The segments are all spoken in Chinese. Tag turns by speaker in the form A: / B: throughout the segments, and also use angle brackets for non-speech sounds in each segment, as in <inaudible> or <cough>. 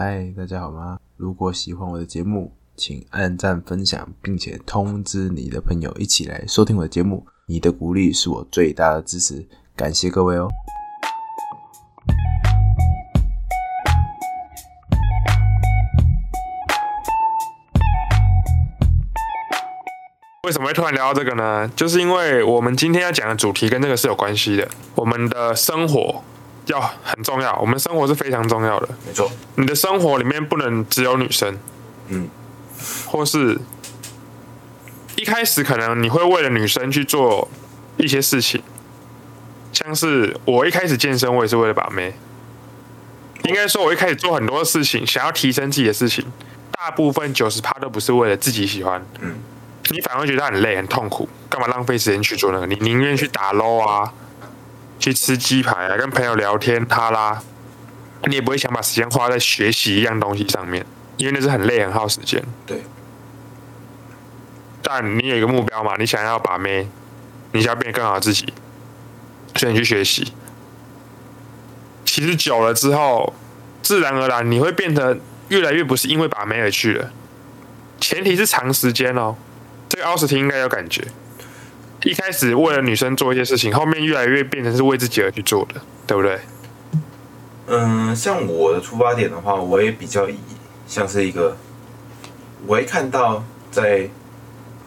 A: 嗨，大家好吗？如果喜欢我的节目，请按赞、分享，并且通知你的朋友一起来收听我的节目。你的鼓励是我最大的支持，感谢各位哦。
B: 为什么会突然聊到这个呢？就是因为我们今天要讲的主题跟这个是有关系的。我们的生活要很重要，我们生活是非常重要的。
A: 没错，
B: 你的生活里面不能只有女生，
A: 嗯，
B: 或是一开始可能你会为了女生去做一些事情，像是我一开始健身，我也是为了把妹。应该说，我一开始做很多事情，想要提升自己的事情，大部分九十趴都不是为了自己喜欢，
A: 嗯，
B: 你反而觉得很累、很痛苦，干嘛浪费时间去做那个？你宁愿去打 low 啊，去吃鸡排啊，跟朋友聊天哈拉，你也不会想把时间花在学习一样东西上面，因为那是很累、很耗时间。
A: 对，
B: 但你有一个目标嘛，你想要把妹，你想要变得更好自己，所以你去学习。其实久了之后，自然而然你会变得越来越不是因为把妹而去了，前提是长时间哦。这个奥斯汀应该有感觉，一开始为了女生做一些事情，后面越来越变成是为自己而去做的，对不对？
A: 嗯，像我的出发点的话，我也比较以像是一个，我会看到在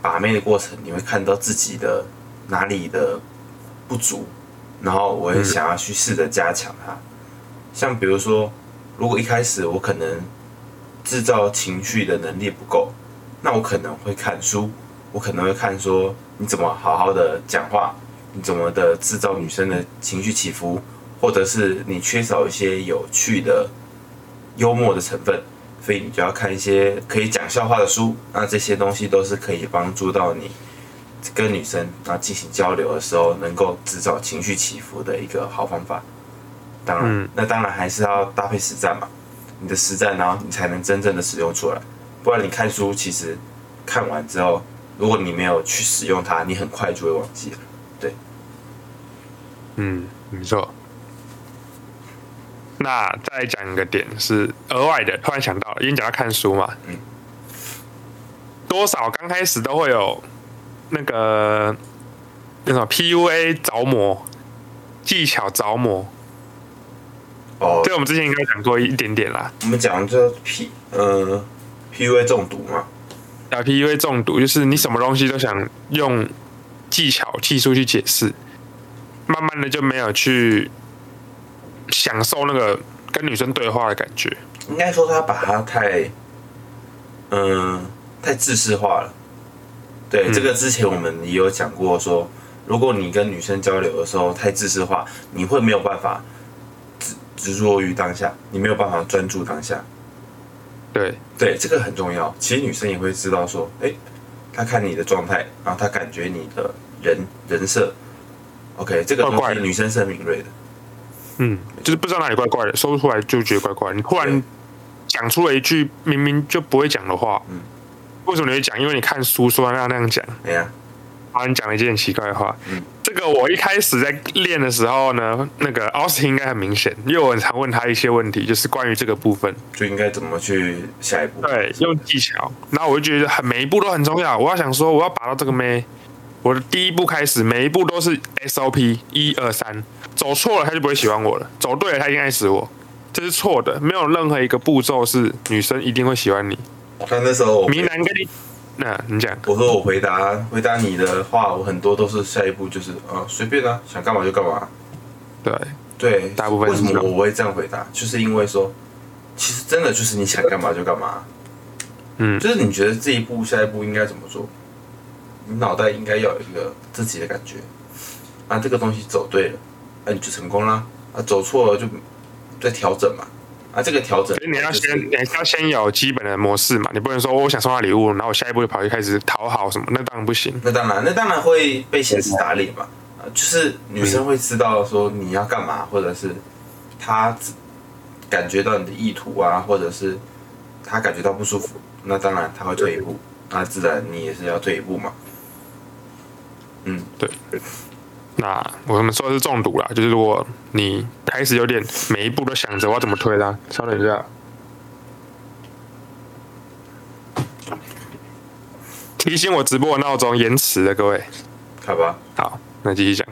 A: 把妹的过程，你会看到自己的哪里的不足，然后我会想要去试着加强它。像比如说，如果一开始我可能制造情绪的能力不够，那我可能会看书，我可能会看说你怎么好好的讲话，你怎么的制造女生的情绪起伏，或者是你缺少一些有趣的、幽默的成分，所以你就要看一些可以讲笑话的书。那这些东西都是可以帮助到你跟女生啊进行交流的时候，能够制造情绪起伏的一个好方法。当然，
B: 嗯
A: 那当然还是要搭配实战嘛。你的实战，然后你才能真正的使用出来。不然你看书，其实看完之后，如果你没有去使用它，你很快就会忘记了。
B: 对嗯，没错。那再讲一个点是额外的，突然想到，因为讲到看书嘛，
A: 嗯
B: 多少刚开始都会有那个那什么 PUA 着魔技巧着魔，
A: 哦
B: 对，我们之前应该讲过一点点啦。
A: 我们讲这 P 呃 PUA 中毒嘛，
B: 啊，PUA 中毒就是你什么东西都想用技巧、技术去解释，慢慢的就没有去享受那个跟女生对话的感觉。
A: 应该说他把它太嗯、太自式化了。对，
B: 嗯
A: 这个之前我们也有讲过说，如果你跟女生交流的时候太自式化，你会没有办法执执着于当下，你没有办法专注当下。
B: 对，
A: 对，这个很重要。其实女生也会知道说，哎，她看你的状态，然后她感觉你的人人设，OK，这个东西女生是很敏锐的。
B: 嗯，就是不知道哪里怪怪的，说不出来就觉得怪怪。你突然讲出了一句明明就不会讲的话，
A: 嗯
B: 为什么你会讲？因为你看书说要那样讲，
A: 哎呀，
B: 然后你讲了一件很奇怪的话。
A: 嗯
B: 这个我一开始在练的时候呢，那个奥斯汀应该很明显，因为我很常问他一些问题，就是关于这个部分。
A: 就应该怎么去下一步？
B: 对，用技巧。然后我就觉得很每一步都很重要。我要想说，我要把到这个妹，我的第一步开始，每一步都是 SOP，一二三，走错了他就不会喜欢我了，走对了他一定爱死我，这是错的。没有任何一个步骤是女生一定会喜欢你。
A: 那那时候我
B: 迷男跟你，那你讲，
A: 我说我回答回答你的话，我很多都是下一步就是啊随便啊，想干嘛就干嘛。
B: 对，
A: 对，
B: 大部分
A: 为什么我会这样回答？就是因为说，其实真的就是你想干嘛就干嘛，
B: 嗯
A: 就是你觉得这一步下一步应该怎么做，你脑袋应该要有一个自己的感觉。啊，这个东西走对了，那、你就成功啦。啊，走错了就再调整嘛。啊，这个调整
B: 所以你要先，你要先有基本的模式嘛，你不能说我想送他礼物，然后我下一步就跑去开始讨好什么，那当然不行。
A: 那当然，那当然会被现实打脸嘛。啊，就是女生会知道说你要干嘛，或者是她感觉到你的意图啊，或者是她感觉到不舒服，那当然她会退一步，那自然你也是要退一步嘛。嗯，
B: 对，那我们说的是中毒啦，就是如果你开始有点每一步都想着我要怎么推它，稍等一下，提醒我直播的闹钟延迟了，各位。
A: 好吧，
B: 好，那继续讲。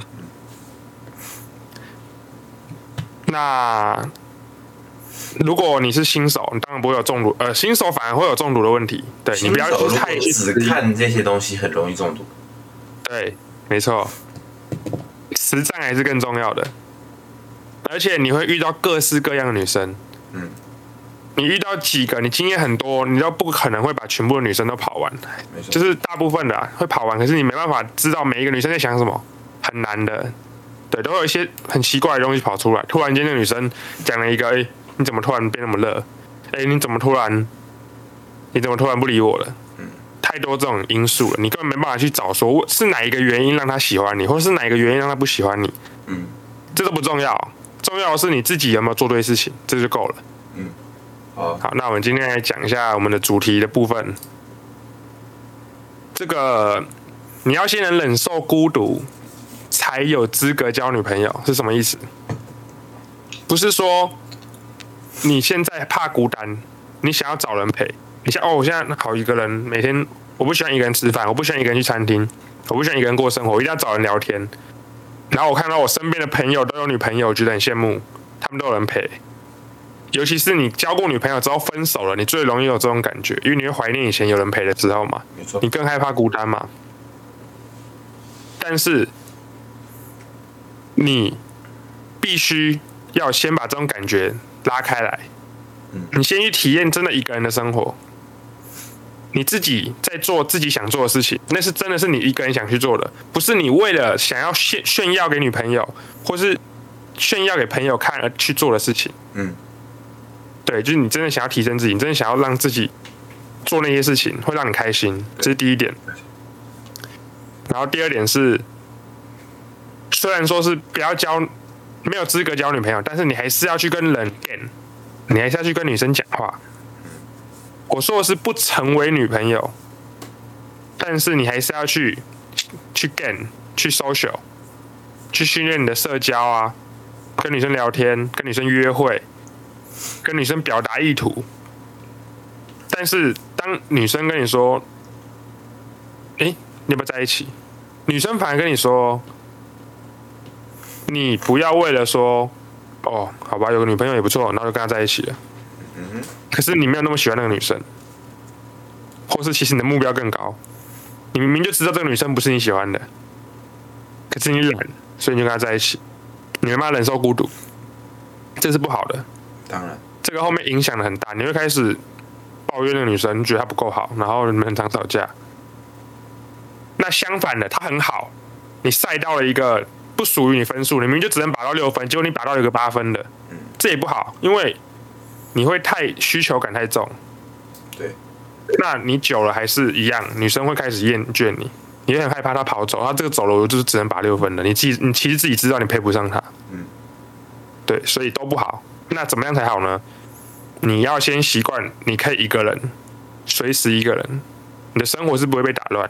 B: 那如果你是新手，你当然不会有中毒，呃，新手反而会有中毒的问题。对你不要太
A: 果只看这些东西，很容易中毒。
B: 对，没错，实战还是更重要的。而且你会遇到各式各样的女生，
A: 嗯，
B: 你遇到几个，你经验很多，你都不可能会把全部的女生都跑完，就是大部分的啊、会跑完，可是你没办法知道每一个女生在想什么，很难的。对，都会有一些很奇怪的东西跑出来。突然间，那个女生讲了一个，哎、你怎么突然变那么热？哎、你怎么突然，你怎么突然不理我了？太多这种因素了，你根本没办法去找说是哪一个原因让他喜欢你，或是哪一个原因让他不喜欢你，
A: 嗯，
B: 这都不重要，重要的是你自己有没有做对事情，这就够了。
A: 好，
B: 好，那我们今天来讲一下我们的主题的部分。这个你要先能忍受孤独，才有资格交女朋友，是什么意思？不是说你现在怕孤单，你想要找人陪。你像哦，我现在好一个人，每天我不喜欢一个人吃饭，我不喜欢一个人去餐厅，我不喜欢一个人过生活，我一定要找人聊天。然后我看到我身边的朋友都有女朋友，我觉得很羡慕，他们都有人陪。尤其是你交过女朋友之后分手了，你最容易有这种感觉，因为你会怀念以前有人陪的时候嘛，你，更害怕孤单嘛。但是你必须要先把这种感觉拉开来，
A: 嗯
B: 你先去体验真的一个人的生活，你自己在做自己想做的事情，那是真的是你一个人想去做的，不是你为了想要炫炫耀给女朋友，或是炫耀给朋友看而去做的事情。
A: 嗯，
B: 对，就是你真的想要提升自己，你真的想要让自己做那些事情会让你开心，这是第一点。然后第二点是，虽然说是不要交没有资格交女朋友，但是你还是要去跟人你还是要去跟女生讲话。我说的是不成为女朋友，但是你还是要去去 gain 去 social，去训练你的社交啊，跟女生聊天，跟女生约会，跟女生表达意图。但是当女生跟你说：“诶，你要不要在一起？”女生反而跟你说：“你不要为了说，哦，好吧，有个女朋友也不错，然后就跟她在一起了。
A: 嗯
B: 可是你没有那么喜欢那个女生，或是其实你的目标更高，你明明就知道这个女生不是你喜欢的，可是你懒，所以你就跟她在一起，你没办法忍受孤独，这是不好的。
A: 当然，
B: 这个后面影响的很大，你会开始抱怨那个女生，觉得她不够好，然后你们很常吵架。那相反的，她很好，你赛到了一个不属于你分数，你明明就只能拔到六分，结果你拔到一个八分的，这也不好，因为你会太需求感太重。
A: 对，
B: 那你久了还是一样，女生会开始厌倦你，你会很害怕她跑走，她这个走了我就是只能拔六分的，你自己你其实自己知道你配不上她，
A: 嗯，
B: 对，所以都不好。那怎么样才好呢？你要先习惯，你可以一个人，随时一个人，你的生活是不会被打乱。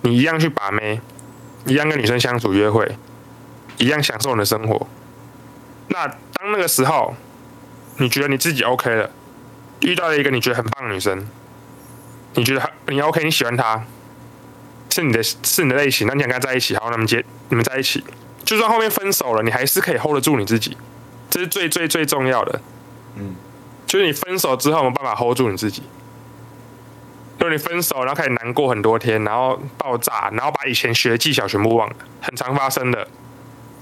B: 你一样去把妹，一样跟女生相处约会，一样享受你的生活。那当那个时候，你觉得你自己 OK 了，遇到了一个你觉得很棒的女生，你觉得她你 OK，你喜欢她，是你的是你的类型，那你想跟她在一起，好，那么结你们在一起，就算后面分手了，你还是可以 hold 得住你自己，这是最最最重要的。
A: 嗯，
B: 就是你分手之后有没有办法 hold 住你自己。如果你分手，然后开始难过很多天，然后爆炸，然后把以前学的技巧全部忘了，很常发生的。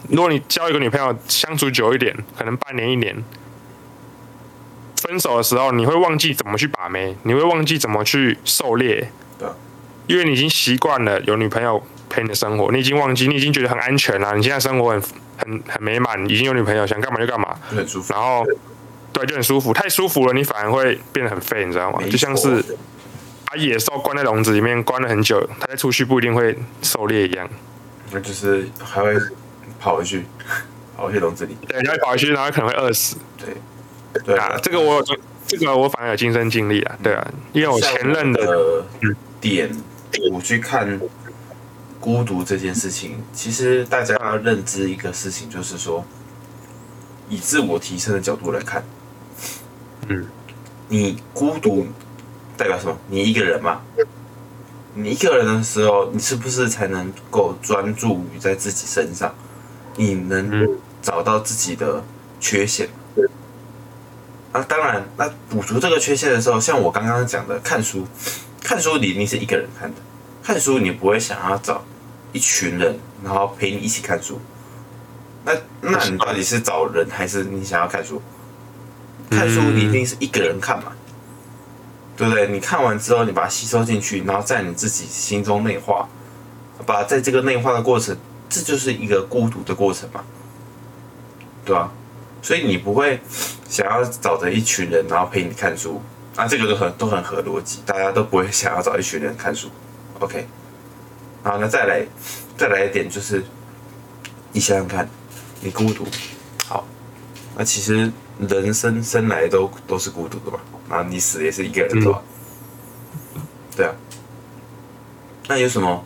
B: 如果你交一个女朋友相处久一点，可能半年一年，分手的时候你会忘记怎么去把妹，你会忘记怎么去狩猎，因为你已经习惯了有女朋友陪你的生活，你已经忘记，你已经觉得很安全了，你现在生活很很很美满，已经有女朋友，想干嘛就干嘛，
A: 很舒服。
B: 然后对就很舒服，太舒服了，你反而会变得很废，你知道吗？就像是把野兽关在笼子里面关了很久，它再出去不一定会狩猎一样。
A: 那就是还会跑回去，跑回去笼子里。
B: 对，它会跑回去，然后可能会饿死
A: 对，对
B: 啊。这个我有，这个我反而有亲身经历啊，对啊，因为我前任的
A: 的点，我去看孤独这件事情，其实大家要认知一个事情，就是说，以自我提升的角度来看，
B: 嗯，
A: 你孤独代表什么？你一个人嘛。你一个人的时候，你是不是才能够专注于在自己身上？你能找到自己的缺陷。啊，当然，那补足这个缺陷的时候，像我刚刚讲的，看书，看书你一定是一个人看的。看书你不会想要找一群人，然后陪你一起看书。那那你到底是找人，还是你想要看书？看书你一定是一个人看嘛，对不对？你看完之后，你把它吸收进去，然后在你自己心中内化，把在这个内化的过程，这就是一个孤独的过程嘛，对吧？所以你不会想要找着一群人，然后陪你看书啊，这个都很都很合逻辑，大家都不会想要找一群人看书。OK，好，那再来再来一点，就是你想想看，你孤独，好，那其实人生生来都都是孤独的嘛，那你死也是一个人，对吧？对啊，那有什么？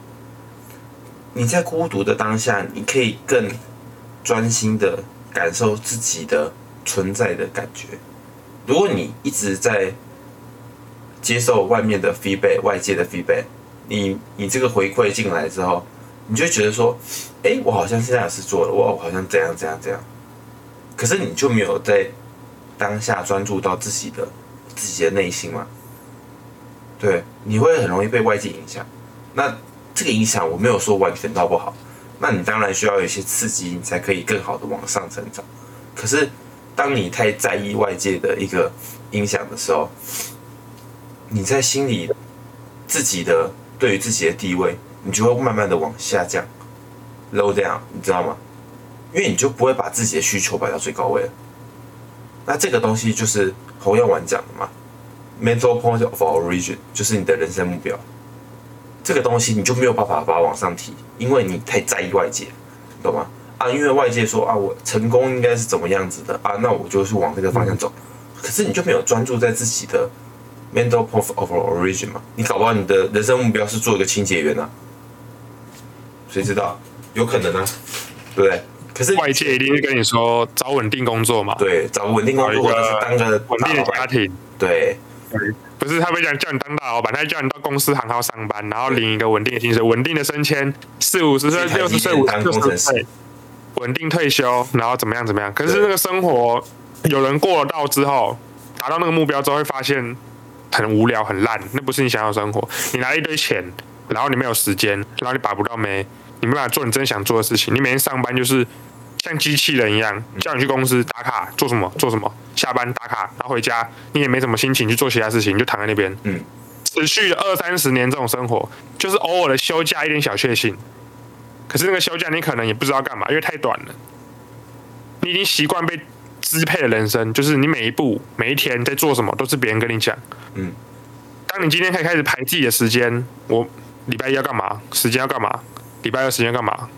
A: 你在孤独的当下，你可以更专心的。感受自己的存在的感觉。如果你一直在接受外面的 feedback，外界的 feedback，你你这个回馈进来之后，你就觉得说，哎，我好像现在有事做了，我好像怎样怎样怎样。可是你就没有在当下专注到自己的自己的内心嘛？对，你会很容易被外界影响。那这个影响我没有说完全到不好。那你当然需要有一些刺激，你才可以更好的往上成长。可是，当你太在意外界的一个影响的时候，你在心里自己的对于自己的地位，你就会慢慢的往下降，low down，你知道吗？因为你就不会把自己的需求摆到最高位了。那这个东西就是侯耀文讲的嘛，mental point of origin，就是你的人生目标。这个东西你就没有办法把它往上提，因为你太在意外界，懂吗？啊，因为外界说啊，我成功应该是怎么样子的啊，那我就是往这个方向走。可是你就没有专注在自己的 mental point of origin 嘛？你搞不好你的人生目标是做一个清洁员啊，谁知道？有可能啊，对不对？可是
B: 外界一定是跟你说找稳定工作嘛，
A: 对，找稳定工作或者是当个
B: 稳定的家庭，
A: 对。
B: 不是他不讲叫你当大老板，他叫你到公司行号上班，然后领一个稳定的薪水、稳定的升迁，四五十岁、六十岁、五十岁，稳定退休，然后怎么样怎么样？可是那个生活，有人过了到之后，达到那个目标之后，会发现很无聊、很烂，那不是你想要的生活。你拿一堆钱，然后你没有时间，然后你把不到没，你没办法做你真想做的事情，你每天上班就是。像机器人一样叫你去公司打卡做什么做什么，下班打卡，然后回家你也没什么心情去做其他事情，你就躺在那边。嗯，持续二三十年这种生活，就是偶尔的休假一点小确幸。可是那个休假你可能也不知道干嘛，因为太短了。你已经习惯被支配的人生，就是你每一步每一天在做什么都是别人跟你讲。嗯，当你今天可以开始排自己的时间，我礼拜一要干嘛？时间要干嘛？礼拜二时间干嘛？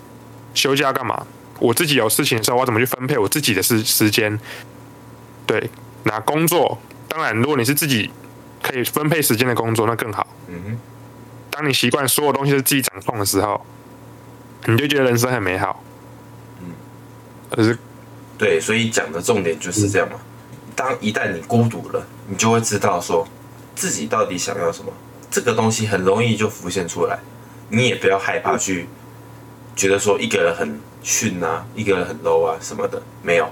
B: 休假要干嘛？我自己有事情的时候，我怎么去分配我自己的时时间？对，那工作当然，如果你是自己可以分配时间的工作，那更好。嗯哼。当你习惯所有东西是自己掌控的时候，你就觉得人生很美好。嗯。可是，
A: 对，所以讲的重点就是这样嘛。当一旦你孤独了，你就会知道说自己到底想要什么。这个东西很容易就浮现出来，你也不要害怕去觉得说一个人很。训啊，一个人很 low 啊什么的，没有，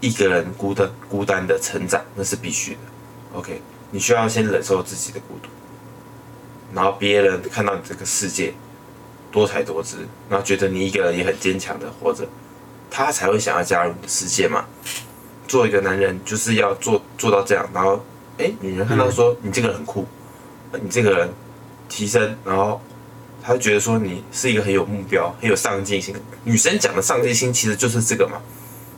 A: 一个人孤单孤单的成长那是必须的。OK，你需要先忍受自己的孤独，然后别人看到你这个世界多才多姿，然后觉得你一个人也很坚强的活着，他才会想要加入你的世界嘛。做一个男人就是要做做到这样，然后哎，女人看到说你这个人很酷，你这个人提升，然后。他觉得说你是一个很有目标、很有上进心。女生讲的上进心其实就是这个嘛。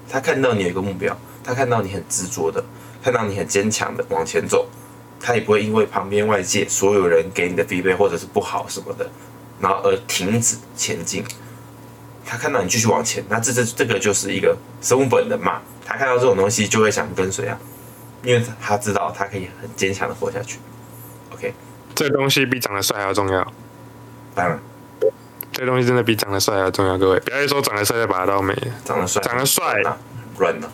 A: 他看到你有一个目标，他看到你很执着的，看到你很坚强的往前走，他也不会因为旁边外界所有人给你的疲惫或者是不好什么的，然后而停止前进。他看到你继续往前，那这这这个就是一个生物本能嘛。他看到这种东西就会想跟随啊，因为他知道他可以很坚强的活下去。OK，
B: 这东西比长得帅还要重要。
A: 当然，
B: 这东西真的比长得帅要重要。各位，不要说长得帅就把它当美，
A: 长得帅，
B: 长得帅。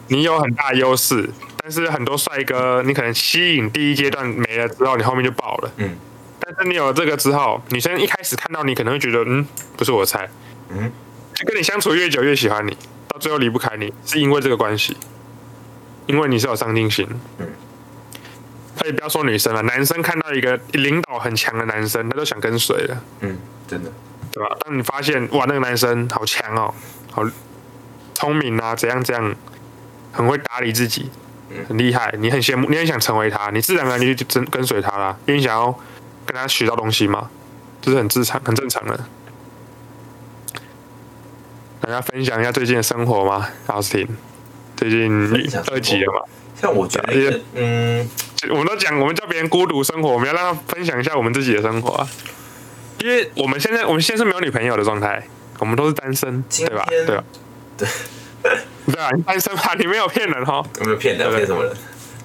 B: 你有很大优势，但但是很多帅哥，你可能吸引第一阶段没了之后，你后面就爆了。
A: 嗯，
B: 但是你有了这个之后，女生一开始看到你可能会觉得，嗯，不是我的菜，
A: 嗯，
B: 就跟你相处越久越喜欢你，到最后离不开你，是因为这个关系，因为你是有上进心。
A: 嗯，
B: 可以不要说女生了，男生看到一个领导很强的男生，他都想跟随了，
A: 嗯，真的，
B: 对吧？当你发现哇，那个男生好强哦，好聪明啊，怎样怎样，很会打理自己，很厉害，你很羡慕，你很想成为他，你自然而然就就跟跟随他啦，因为你想要跟他学到东西嘛，这是很正常、很正常的。大家分享一下最近的生活吗？奥斯汀，最近二级了嘛？
A: 像我觉得，嗯，
B: 我们都讲，我们叫别人孤独生活，我们要让他分享一下我们自己的生活啊。因为我们现在，我们现在是没有女朋友的状态，我们都是单身，对吧？
A: 天
B: 对吧？
A: 对，
B: 对啊，你单身吧，你没有骗人哈。
A: 有没有骗人？
B: 对
A: 骗什么人？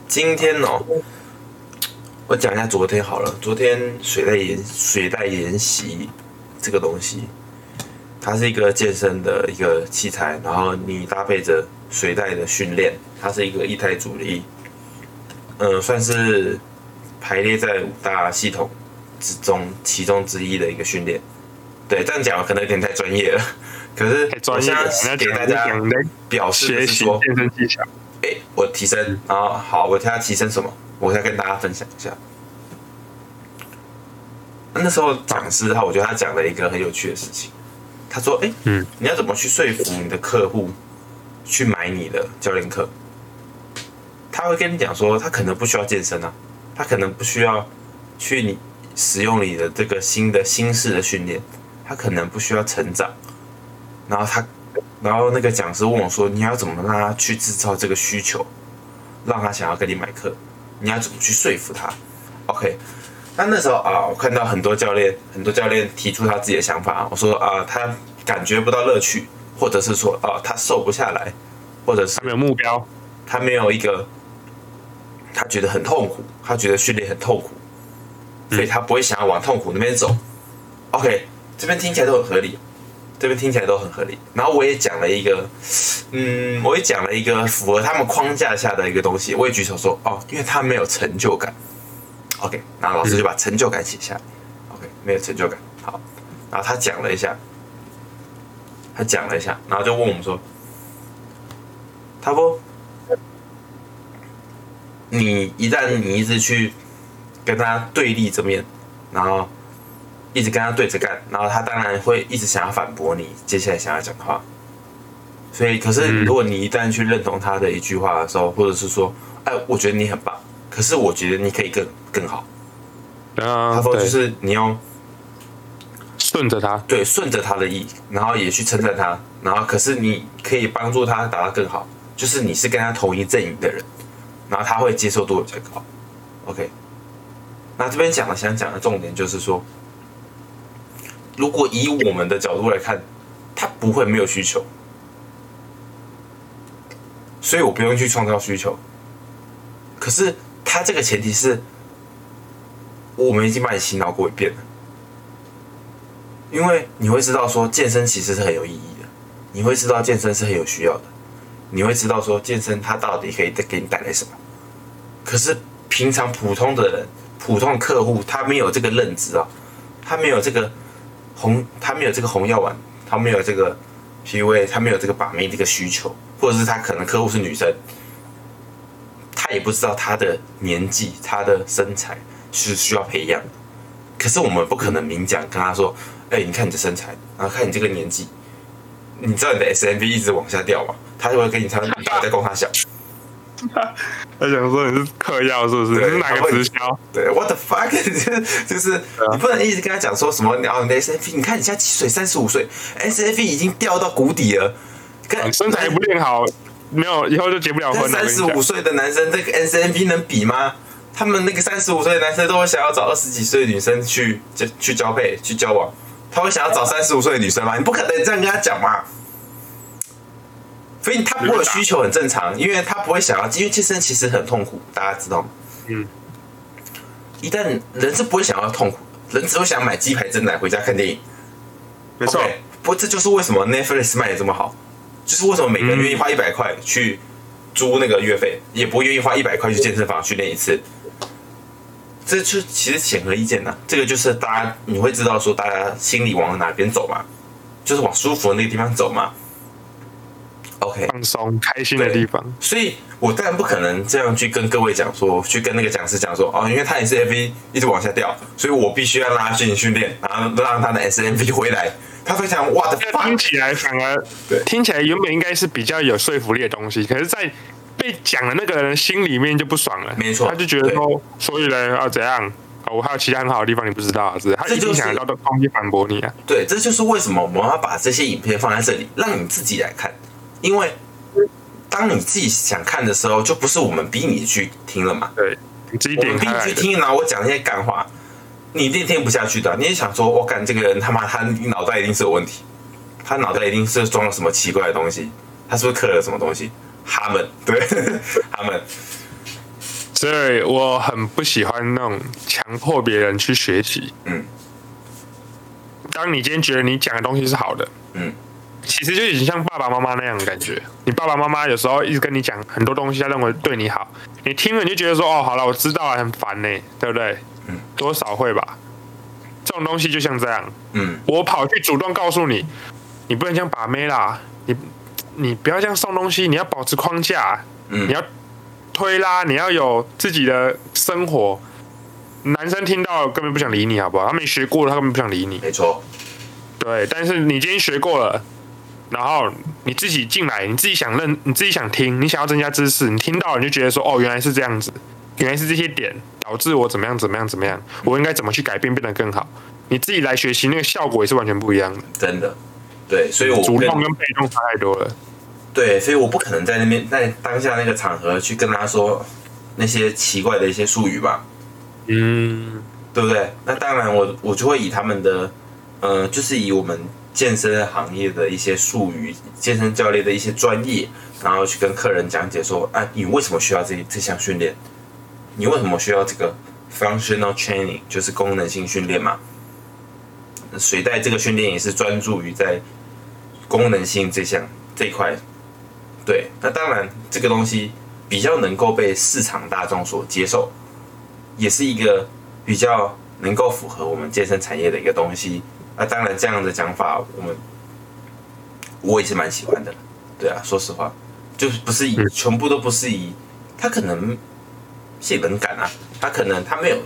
A: 今天哦，我讲一下昨天好了。昨天水袋研水袋研习这个东西，它是一个健身的一个器材，然后你搭配着水袋的训练，它是一个一台主力，嗯、算是排列在五大系统之中其中之一的一个训练。对，这样讲可能有点太专业了，可是我现，在给大家表示的是说，
B: 健身技巧。
A: 哎、我提升，然后好，我现在提升什么？我再跟大家分享一下。那时候讲师他，我觉得他讲了一个很有趣的事情。他说：“哎、
B: 嗯，
A: 你要怎么去说服你的客户去买你的教练课？”他会跟你讲说，他可能不需要健身啊，他可能不需要去你使用你的这个新的新式的训练，他可能不需要成长，然后他然后那个讲师问我说：“你要怎么让他去制造这个需求，让他想要跟你买课？你要怎么去说服他？”OK，那那时候啊，我看到很多教练，很多教练提出他自己的想法。我说啊，他感觉不到乐趣，或者是说啊，他瘦不下来，或者是
B: 他没有目标，
A: 他没有一个，他觉得很痛苦，他觉得训练很痛苦，所以他不会想要往痛苦那边走。OK，这边听起来都很合理，这边听起来都很合理。然后我也讲了一个，嗯，我也讲了一个符合他们框架下的一个东西。我也举手说，哦，因为他没有成就感。OK，然后老师就把成就感写下来。OK，没有成就感，好。然后他讲了一下，他讲了一下，然后就问我们说，他说。你一旦你一直去跟他对立这面，然后一直跟他对着干，然后他当然会一直想要反驳你接下来想要讲的话。所以，可是
B: 嗯
A: 如果你一旦去认同他的一句话的时候，或者是说，哎，我觉得你很棒，可是我觉得你可以更更好。
B: 啊
A: 他，说就，是你要
B: 顺着他，
A: 对顺着他的意，然后也去称赞他，然后可是你可以帮助他达到更好，就是你是跟他同一阵营的人，然后他会接受度比较高。OK，那这边讲的想讲的重点就是说，如果以我们的角度来看，他不会没有需求，所以我不用去创造需求。可是他这个前提是，我们已经把你洗脑过一遍了。因为你会知道说健身其实是很有意义的，你会知道健身是很有需要的，你会知道说健身它到底可以给你带来什么。可是平常普通的人、普通的客户，他没有这个认知啊，他没有这个红，他没有这个红药丸，他没有这个 PUA，他没有这个把妹这个需求，或者是他可能客户是女生，他也不知道他的年纪、他的身材是需要培养的。可是我们不可能明讲跟他说，哎、你看你的身材，然后看你这个年纪，你知道你的 SMV 一直往下掉嘛？他就会跟你唱，你到底在供他笑？
B: 他想说你是嗑药是不是？你是哪个直销？
A: 对，what the fuck，<laughs> 就是就是你不能一直跟他讲说什么，哦，你的 SMV，你看你现在几岁？三十五岁，SMV 已经掉到谷底了，跟
B: 身材不练好，没有以后就结不了婚了。
A: 跟三十五岁的男生这个 SMV 能比吗？他们那个三十五岁的男生都会想要找二十几岁的女生去交去交配去交往，他会想要找三十五岁的女生吗？你不可能这样跟他讲嘛。所以他不会有需求很正常，因为他不会想要，因为健身其实很痛苦，大家知道吗？
B: 嗯。
A: 一旦人是不会想要痛苦，人只会想买鸡排蒸奶回家看电影。
B: 没错
A: 不过这就是为什么 Netflix 卖的这么好，就是为什么每个人愿意花一百块去租那个月费，也不愿意花一百块去健身房训练一次。这就其实显而易见呐，这个就是大家你会知道说大家心里往哪边走嘛，就是往舒服的那个地方走嘛。OK，
B: 放松、开心的地方。
A: 所以我当然不可能这样去跟各位讲说，去跟那个讲师讲说，哦，因为他也是 FV 一直往下掉，所以我必须要让他进行训练，然后让他的 SMV 回来。他非常，哇的，
B: 听起来反而
A: 对，
B: 听起来原本应该是比较有说服力的东西，可是，在被讲的那个人心里面就不爽了。
A: 没错，
B: 他就觉得说，所以呢，要怎样？我还有其他很好的地方你不知道啊，是？他一定想到的东西反驳你啊。
A: 对，这就是为什么我们要把这些影片放在这里，让你自己来看，因为当你自己想看的时候，就不是我们逼你去听了嘛。
B: 对，你自己点
A: 开去听，然后我讲那些干话。你一定听不下去的，你也想说，我干这个人他妈他脑袋一定是有问题，他脑袋一定是装了什么奇怪的东西，他是不是刻了什么东西？他们 <laughs> 对，他们，
B: 所以我很不喜欢那种强迫别人去学习。嗯，当你今天觉得你讲的东西是好的，嗯，其实就已经像爸爸妈妈那样的感觉。你爸爸妈妈有时候一直跟你讲很多东西，他认为对你好，你听了你就觉得说，哦，好了，我知道了，很烦呢，对不对？嗯，多少会吧。这种东西就像这样，嗯，我跑去主动告诉你，你不能这样把妹啦，你你不要这样送东西，你要保持框架，嗯，你要推拉，你要有自己的生活。男生听到根本不想理你，好不好？他没学过，他根本不想理你。
A: 没错，
B: 对。但是你今天学过了，然后你自己进来，你自己想认，你自己想听，你想要增加知识，你听到你就觉得说，哦，原来是这样子，原来是这些点。导致我怎么样怎么样怎么样？我应该怎么去改变变得更好？你自己来学习，那个效果也是完全不一样的。
A: 真的，对，所以我
B: 主动跟被动差太多了。
A: 对，所以我不可能在那边在当下那个场合去跟他说那些奇怪的一些术语吧？嗯，对不对？那当然，我我就会以他们的，呃，就是以我们健身行业的一些术语、健身教练的一些专业，然后去跟客人讲解说：，啊，你为什么需要这这项训练？你为什么需要这个 functional training？就是功能性训练嘛。水袋这个训练也是专注于在功能性这项这一块。对，那当然这个东西比较能够被市场大众所接受，也是一个比较能够符合我们健身产业的一个东西。那当然这样的讲法，我们我也是蛮喜欢的。对啊，说实话，就是不是以全部都不是以他可能。性冷感啊，他可能他没有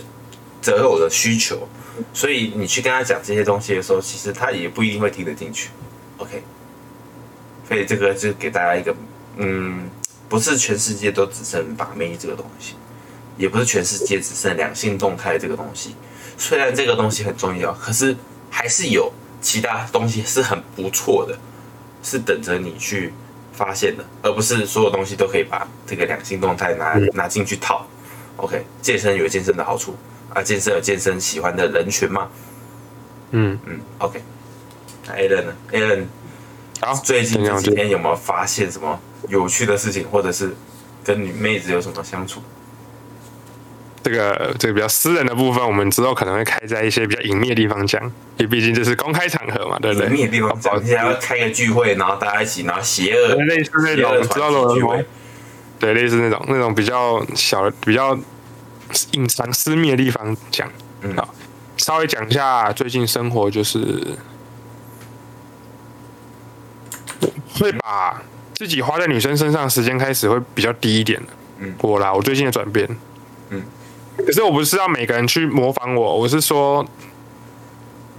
A: 择偶的需求，所以你去跟他讲这些东西的时候，其实他也不一定会听得进去。OK，所以这个就给大家一个，嗯，不是全世界都只剩把妹这个东西，也不是全世界只剩两性动态这个东西。虽然这个东西很重要，可是还是有其他东西是很不错的，是等着你去发现的，而不是所有东西都可以把这个两性动态拿拿进去套。OK，健身有健身的好处啊，健身有健身喜欢的人群嘛。嗯嗯，OK。那 Alan 呢？Alan，
B: 好，
A: 最近这几天有没有发现什么有趣的事情，或者是跟女妹子有什么相处？
B: 这个这个比较私人的部分，我们之后可能会开在一些比较隐秘的地方讲，因为毕竟这是公开场合嘛，对不对？
A: 隐秘的地方讲，你想要开个聚会，然后大家一起，然后邪恶
B: 类似那种知道的聚会。对，类似那种那种比较小的、比较隐藏私密的地方讲，嗯，好，稍微讲一下最近生活，就是会把自己花在女生身上时间开始会比较低一点嗯，我啦，我最近的转变，嗯，可是我不是要每个人去模仿我，我是说，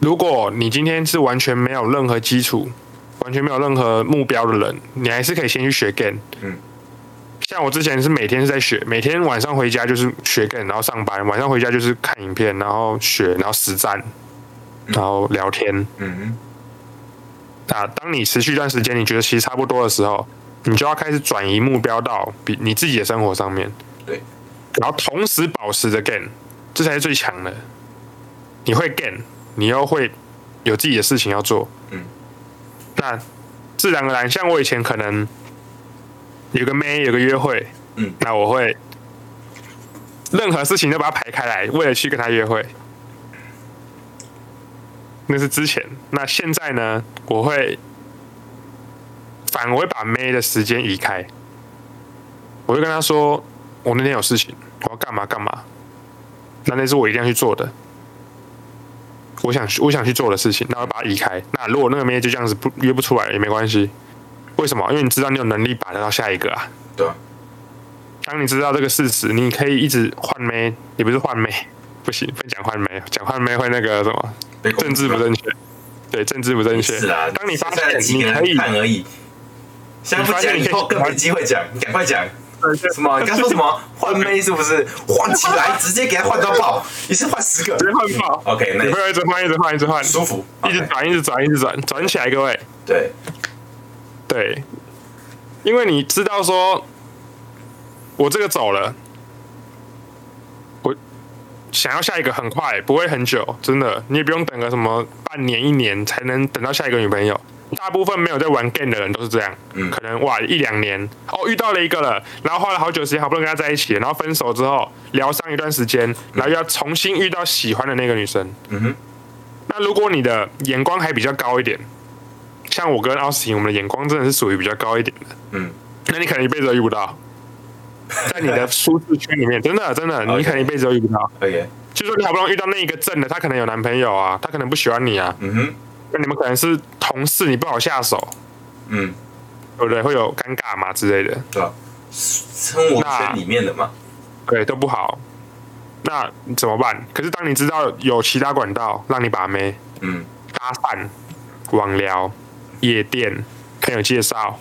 B: 如果你今天是完全没有任何基础、完全没有任何目标的人，你还是可以先去学 game，嗯。像我之前是每天是在学，每天晚上回家就是学 game，然后上班，晚上回家就是看影片，然后学，然后实战，然后聊天。嗯。啊，当你持续一段时间，你觉得其实差不多的时候，你就要开始转移目标到比你自己的生活上面。
A: 对。
B: 然后同时保持着 gain，这才是最强的。你会 gain，你又会有自己的事情要做。嗯。那自然而然，像我以前可能。有个妹，有个约会，嗯，那我会任何事情都把它排开来，为了去跟她约会。那是之前，那现在呢？我会反，我会把妹的时间移开，我就跟他说，我那天有事情，我要干嘛干嘛，那那是我一定要去做的，我想我想去做的事情，那我把它移开。那如果那个妹就这样子不约不出来也没关系，为什么？因为你知道你有能力把得到下一个啊。
A: 对啊，
B: 当你知道这个事实，你可以一直换妹，也不是换妹，不行，不讲换妹，讲换妹会那个什么
A: 被
B: 政治不正确，对，政治不正确。
A: 是啊，
B: 当你发
A: 现在
B: 现
A: 几个人
B: 你可以，
A: 看而已，现在不讲以后更没机会讲，你赶快讲。什么？你刚说什么？<laughs> 换妹是不是？换起来，直接给他换到爆，一次换十个。
B: 直接换爆。
A: OK，那
B: 你会一直换，一直换，一直换，
A: 舒服，
B: 一直转，一直转，一直转，转起来，各位。
A: 对，
B: 对，因为你知道说，我这个走了，我想要下一个很快，不会很久，真的，你也不用等个什么半年、一年才能等到下一个女朋友。大部分没有在玩 game 的人都是这样，
A: 嗯。
B: 可能哇一两年。哦遇到了一个了，然后花了好久时间，好不容易跟他在一起，然后分手之后疗伤一段时间，然后又要重新遇到喜欢的那个女生。
A: 嗯哼，
B: 那如果你的眼光还比较高一点，像我跟奥斯汀，我们的眼光真的是属于比较高一点的，
A: 嗯，
B: 那你可能一辈子都遇不到，在你的舒适圈里面，真的真的，你可能一辈子都遇不到。
A: 可以，
B: 就说你好不容易遇到那一个正的，他可能有男朋友啊，他可能不喜欢你啊，
A: 嗯哼，
B: 那你们可能是同事，你不好下手，
A: 嗯，
B: 对不对？会有尴尬嘛之类的，
A: 对吧？生活圈里面的嘛，
B: 对，都不好。那你怎么办？可是当你知道有其他管道让你把妹、
A: 嗯，
B: 搭讪、网聊、夜店、朋友介绍，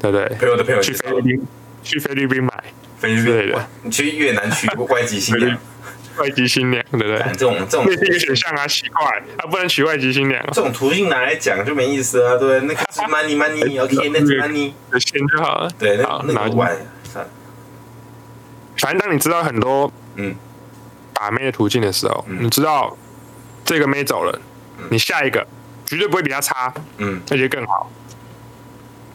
B: 对不对？
A: 朋友的朋友
B: 去菲律宾，去菲律宾买
A: 菲律宾
B: 的，
A: 你去越南娶外籍新娘，<laughs>
B: 外籍新娘，对不对？
A: 这种这种
B: 这是一个选项啊，奇怪，啊，不能娶外籍新娘啊，
A: 这种途径拿来讲就没意思啊，对？那个是 money money，OK，那是 money，
B: 有钱就好了。
A: 对，那
B: 好，
A: 那个玩，
B: 反正当你知道很多
A: 嗯
B: 把妹的途径的时候，
A: 嗯
B: 你知道这个妹走了，你下一个绝对不会比她差，
A: 嗯
B: 而且更好。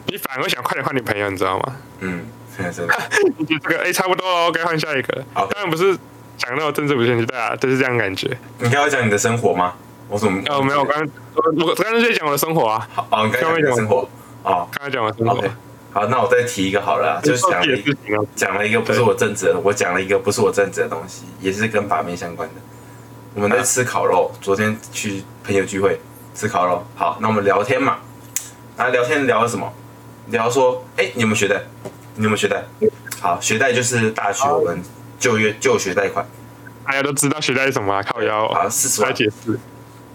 B: 你反而想快点换女朋友，你知道吗？
A: 嗯，真的，
B: 你这个哎、差不多了，该换下一个了。
A: 好
B: 当然不是讲那种政治不正确，对啊，就是这样感觉。
A: 你刚要讲你的生活吗？我怎么？
B: 哦，没有，我刚我我刚刚在讲我的生活啊，
A: 好哦，你刚刚讲生活，哦
B: 刚才讲我的生活
A: 好，那我再提一个好了啊，就是讲
B: 自
A: 了。讲了一个不是我正职的，我讲了一个不是我正职的东西，也是跟把妹相关的。我们在吃烤肉，昨天去朋友聚会吃烤肉。好，那我们聊天嘛，啊，聊天聊了什么？聊说，哎、你有没有学贷？你有没有学贷？好，学贷就是大学我们就业就学贷款，
B: 大家都知道学贷是什么啊，靠腰哦，
A: 好，四十万，
B: 来解释，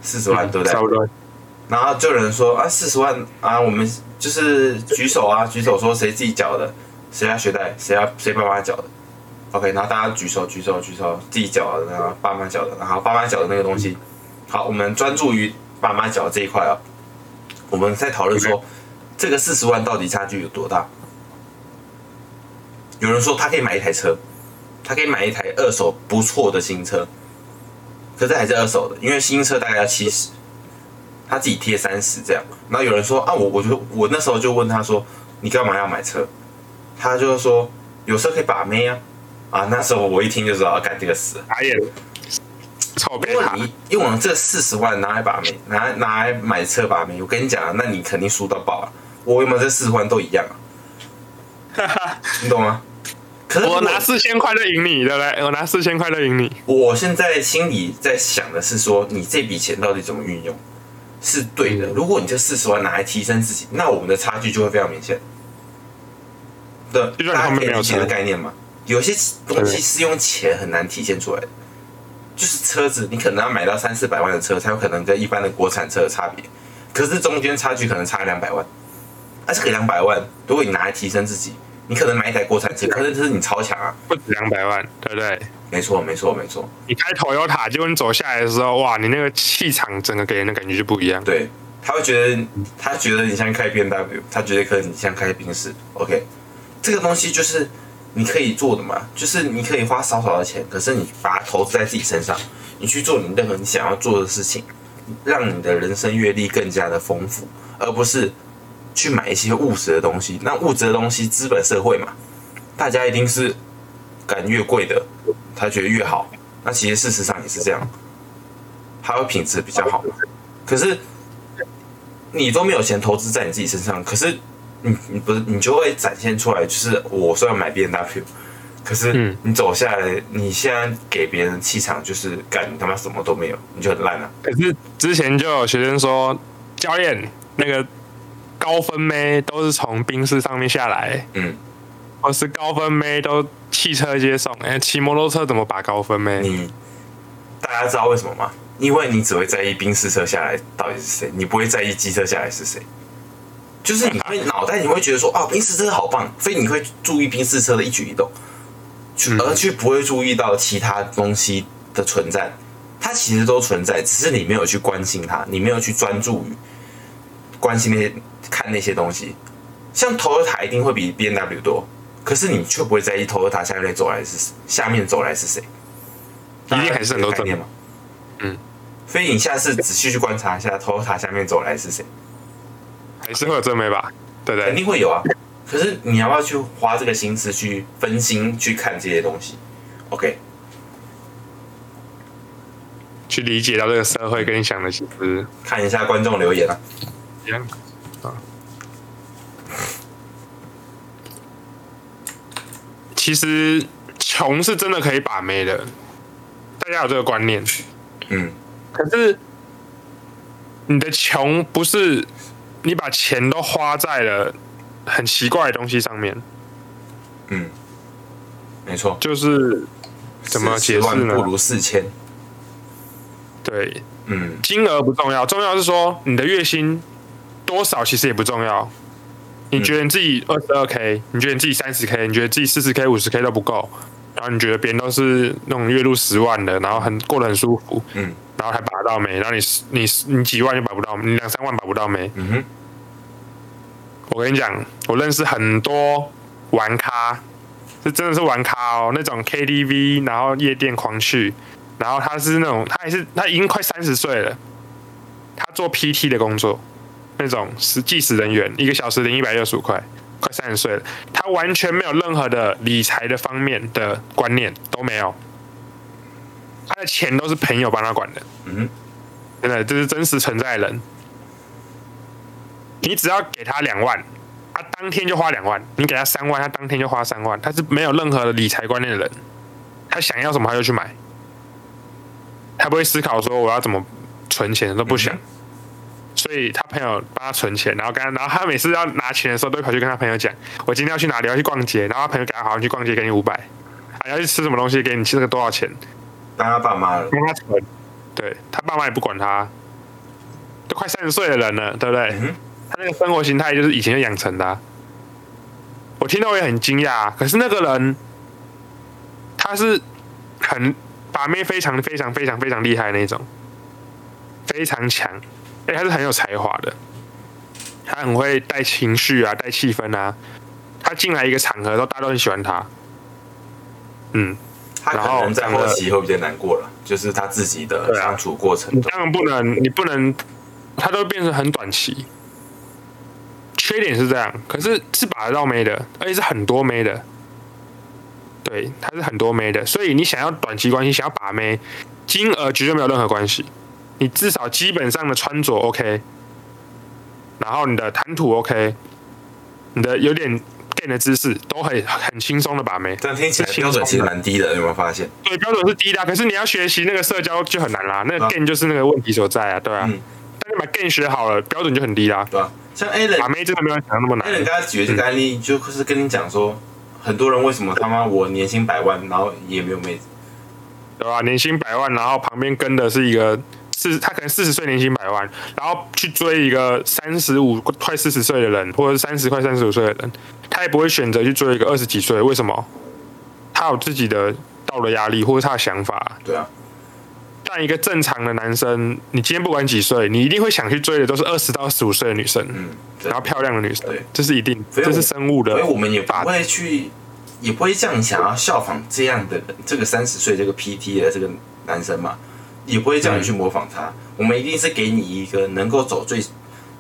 A: 四十万，对不对
B: 差？不多。
A: 然后就有人说啊，四十万啊，我们就是举手啊，举手说谁自己缴的，谁要学贷，谁要谁爸妈缴的。OK，然后大家举手举手举手，自己缴的，然后爸妈缴的，然后爸妈缴的那个东西。好，我们专注于爸妈缴的这一块啊。我们在讨论说，这个四十万到底差距有多大？有人说他可以买一台车，他可以买一台二手不错的新车，可是还是二手的，因为新车大概要七十。他自己贴三十这样。然后有人说啊，我我就我那时候就问他说，你干嘛要买车？他就说有车可以把妹啊。啊，那时候我一听就知道，啊干这个死了。
B: 打眼，臭
A: 如果，你用了这四十万拿来把妹，拿来拿来买车把妹，我跟你讲啊，那你肯定输到爆啊！我有没有这四十万都一样啊，你 <laughs> 懂吗？可是
B: 我拿四千块就赢你，对不对？我拿四千块就赢你。
A: 我现在心里在想的是说，你这笔钱到底怎么运用是对的。如果你这四十万拿来提升自己，那我们的差距就会非常明显。的，
B: 就算你
A: 大
B: 后面没有
A: 家可以理解的概念嘛？有些东西是用钱很难体现出来的，就是车子，你可能要买到三四百万的车，才有可能跟一般的国产车的差别。可是中间差距可能差两百万，那、这个两百万，如果你拿来提升自己，你可能买一台国产车，可是这是你超强啊！
B: 不止两百万，对不对？
A: 没错，没错，没错。
B: 你开 Toyota，结果你走下来的时候，哇，你那个气场整个给人的感觉就不一样。
A: 对，他会觉得他觉得你像开 B W，他觉得可能你像开宾士。OK，这个东西就是你可以做的嘛，就是你可以花少少的钱，可是你把它投资在自己身上，你去做你任何你想要做的事情，让你的人生阅历更加的丰富，而不是去买一些物质的东西。那物质的东西，资本社会嘛，大家一定是敢越贵的，他觉得越好。那其实事实上也是这样，它会品质比较好。可是你都没有钱投资在你自己身上，可是你你不是你就会展现出来，就是我虽然买 B N W，可是你走下来，你现在给别人气场就是干你他妈什么都没有，你就很烂啊。
B: 可是之前就有学生说，教练那个高分妹都是从冰室上面下来，
A: 嗯，
B: 或是高分妹都汽车接送，哎、骑摩托车怎么把高分妹？
A: 你大家知道为什么吗？因为你只会在意宾士车下来到底是谁，你不会在意机车下来是谁。就是你会脑袋你会觉得说啊，宾士车好棒，所以你会注意宾士车的一举一动，去
B: 嗯
A: 而去不会注意到其他东西的存在。它其实都存在，只是你没有去关心它，你没有去专注于关心那些看那些东西。像 Toyota 一定会比 B N W 多，可是你却不会在意 Toyota 下面走来是下面走来是谁。
B: 一定还是很多正
A: 概念嘛。
B: 嗯，
A: 所以你下次仔细去观察一下 Toyota 下面走来是谁，
B: 还是会有正妹吧？对对
A: 肯？定会有啊。可是你要不要去花这个心思去分心去看这些东西？OK，
B: 去理解到这个社会跟你想的其实
A: 看一下观众留言啊。
B: 一样。啊，其实穷是真的可以把妹的，大家有这个观念。
A: 嗯，
B: 可是你的穷不是你把钱都花在了很奇怪的东西上面，
A: 嗯，没错。
B: 就是怎么解释呢
A: 不如四千。
B: 对
A: 嗯
B: 金额不重要，重要是说你的月薪多少其实也不重要。你觉得你自己二十二 k，你觉得你自己三十 k，你觉得自己四十 k、五十 k 都不够，然后你觉得别人都是那种月入十万的，然后很过得很舒服，
A: 嗯
B: 然后还把得到没，然后你你你几万就把不到，你两三万把不到没。
A: 嗯哼，
B: 我跟你讲，我认识很多玩咖，这真的是玩咖哦，那种 KTV，然后夜店狂去，然后他是那种，他还是他已经快三十岁了，他做 PT 的工作，那种是计时人员，一个小时零一百六十五块，快三十岁了，他完全没有任何的理财的方面的观念都没有，他的钱都是朋友帮他管的，
A: 嗯，
B: 真的，这是真实存在的人。你只要给他两万，他当天就花两万；你给他三万，他当天就花三万。他是没有任何的理财观念的人，他想要什么他就去买，他不会思考说我要怎么存钱都不想。所以他朋友帮他存钱，然后跟他，然后他每次要拿钱的时候，都会跑去跟他朋友讲：“我今天要去哪里？要去逛街。”然后他朋友给他好，你去逛街，给你五百；啊，要去吃什么东西，给你这个多少钱？
A: 当他爸妈了。
B: 帮他存，对他爸妈也不管他，都快三十岁的人了，对不对？
A: 嗯
B: 他那个生活形态就是以前就养成的啊、我听到我也很惊讶啊，可是那个人他是很把妹非常非常非常非常厉害的那种，非常强，哎，他是很有才华的，他很会带情绪啊，带气氛啊，他进来一个场合都大家都很喜欢他，嗯，
A: 他可能在后期会比较难过了，就是他自己的相处过程
B: 当然不能，你不能，他都变成很短期。缺点是这样，可是是把得到妹的，而且是很多妹的。对，他是很多妹的，所以你想要短期关系，想要把妹，金额绝对没有任何关系。你至少基本上的穿着 OK，然后你的谈吐 OK，你的有点 gay 的姿势都很很轻松的把妹。
A: 标准其实蛮低的，有没有发现？
B: 对，标准是低的啊，可是你要学习那个社交就很难啦。那个
A: 啊
B: gain 就是那个问题所在啊，对啊。
A: 嗯
B: 但你把 gain 学好了，标准就很低啦。
A: 对吧？像 A 人
B: 把妹真的没有想象那么难
A: A 人
B: 难。
A: 刚才举的这个案例，就是跟你讲说，很多人为什么他妈我年薪百万，然后也没有妹子，
B: 对吧？年薪百万，然后旁边跟的是一个四，他可能四十岁年薪百万，然后去追一个三十五快四十岁的人，或者是三十快三十五岁的人，他也不会选择去追一个二十几岁，为什么？他有自己的道德压力，或者是他的想法。
A: 对啊，
B: 但一个正常的男生，你今天不管几岁，你一定会想去追的都是二十到十五岁的女生，
A: 嗯，
B: 然后漂亮的女生
A: 对，
B: 这是一定，这是生物的
A: 所以我们也不。会去，也不会这样想要效仿这样的人，这个三十岁这个 PT 的这个男生嘛，也不会叫你去模仿他。我们一定是给你一个能够走最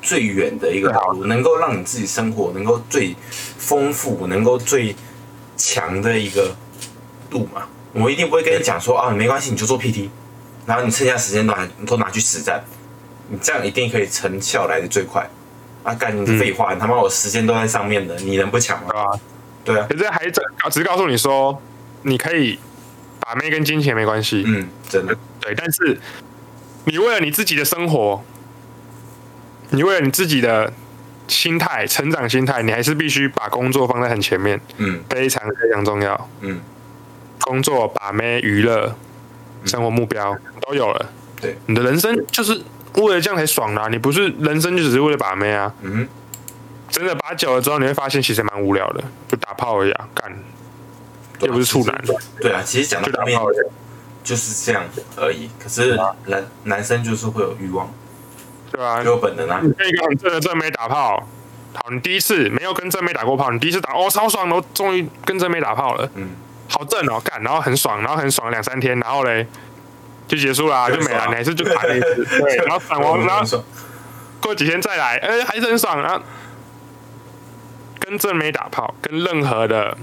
A: 最远的一个道路，能够让你自己生活能够最丰富，能够最强的一个路嘛。我们一定不会跟你讲说啊，没关系，你就做 PT，然后你剩下时间都拿都拿去实战，你这样一定可以成效来的最快。啊，干你废话，你他妈我时间都在上面的，你能不抢吗
B: 对？吧？
A: 对啊，
B: 可是还只只是告诉你说，你可以把妹跟金钱没关系，
A: 嗯，真的，
B: 对，但是你为了你自己的生活，你为了你自己的心态、成长心态，你还是必须把工作放在很前面，
A: 嗯。
B: 非常非常重要。
A: 嗯，
B: 工作、把妹、娱乐、生活目标都有了，
A: 对，
B: 你的人生就是为了这样才爽的啊、你不是人生就只是为了把妹啊。
A: 嗯
B: 真的把久了之后，你会发现其实蛮无聊的，就打炮而已啊，干
A: 哼，
B: 又不是处男，
A: 对啊，其实讲
B: 就
A: 到后面
B: 打炮而已。
A: 就是这样而已。可是男男生就是会有欲望，
B: 对吧、
A: 就有本能啊。
B: 你跟一个真妹打炮，好，你第一次没有跟正妹打过炮，你第一次打哦超爽的，我终于跟正妹打炮了，
A: 嗯，
B: 好正哦，干，然后很爽，然后很爽两三天，然后嘞就结束啦，
A: 就
B: 就没了，
A: 爽
B: 你还是就打那一次，<laughs> 对，然后反完，然后过几天再来，哎、还是很爽，啊。跟正妹打炮，跟任何的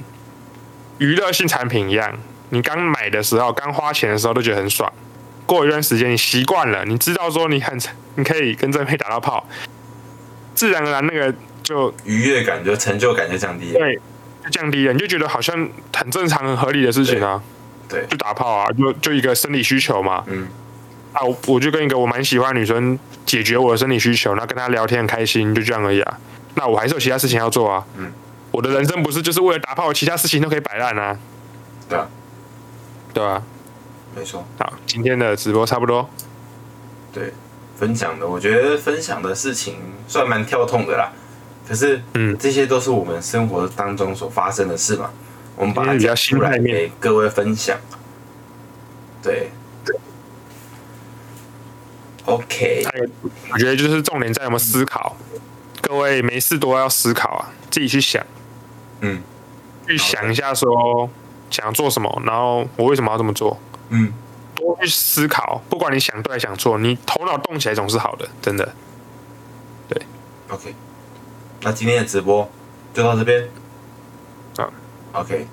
B: 娱乐性产品一样，你刚买的时候，刚花钱的时候都觉得很爽，过一段时间你习惯了，你知道说你很你可以跟正妹打到炮，自然而然那个就
A: 愉悦感就成就感就降低了。
B: 对就降低了，你就觉得好像很正常、很合理的事情啊，
A: 对，
B: 就打炮啊，就就一个生理需求嘛，
A: 嗯
B: 啊，我我就跟一个我蛮喜欢的女生解决我的生理需求，然后跟她聊天很开心，就这样而已啊。那我还是有其他事情要做啊。
A: 嗯，
B: 我的人生不是就是为了打炮，其他事情都可以摆烂啊，
A: 对啊，
B: 对啊、
A: 没错，
B: 好，今天的直播差不多。
A: 对，分享的，我觉得分享的事情算蛮跳痛的啦。可是，
B: 嗯。
A: 这些都是我们生活当中所发生的事嘛，我们把它
B: 嗯比较
A: 讲出来给各位分享。对，OK，
B: 还有，我觉得就是重点在有没有思考。各位没事多要思考啊，自己去想，
A: 嗯
B: 去想一下说想要做什么，然后我为什么要这么做，
A: 嗯，
B: 多去思考。不管你想对还想错，你头脑动起来总是好的，真的。
A: 对 OK，那今天的直播就到这边。
B: 啊
A: ，OK，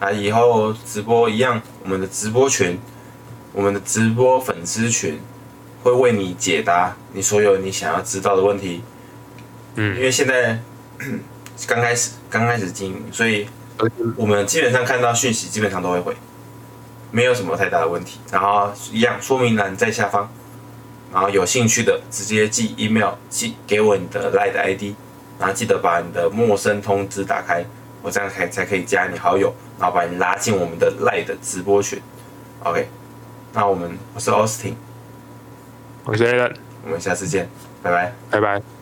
A: 那以后直播一样，我们的直播群，我们的直播粉丝群会为你解答你所有你想要知道的问题。嗯因
B: 嗯，
A: 为现在刚开始刚开始经营，所以我们基本上看到讯息基本上都会回，没有什么太大的问题。然后一样说明栏在下方，然后有兴趣的直接寄 email 寄给我你的 Line 的 ID，然后记得把你的陌生通知打开，我这样才才可以加你好友，然后把你拉进我们的 Line 的直播群。OK，那我们我是 Austin，
B: 我是 a l n
A: 我们下次见，拜拜。
B: 拜拜。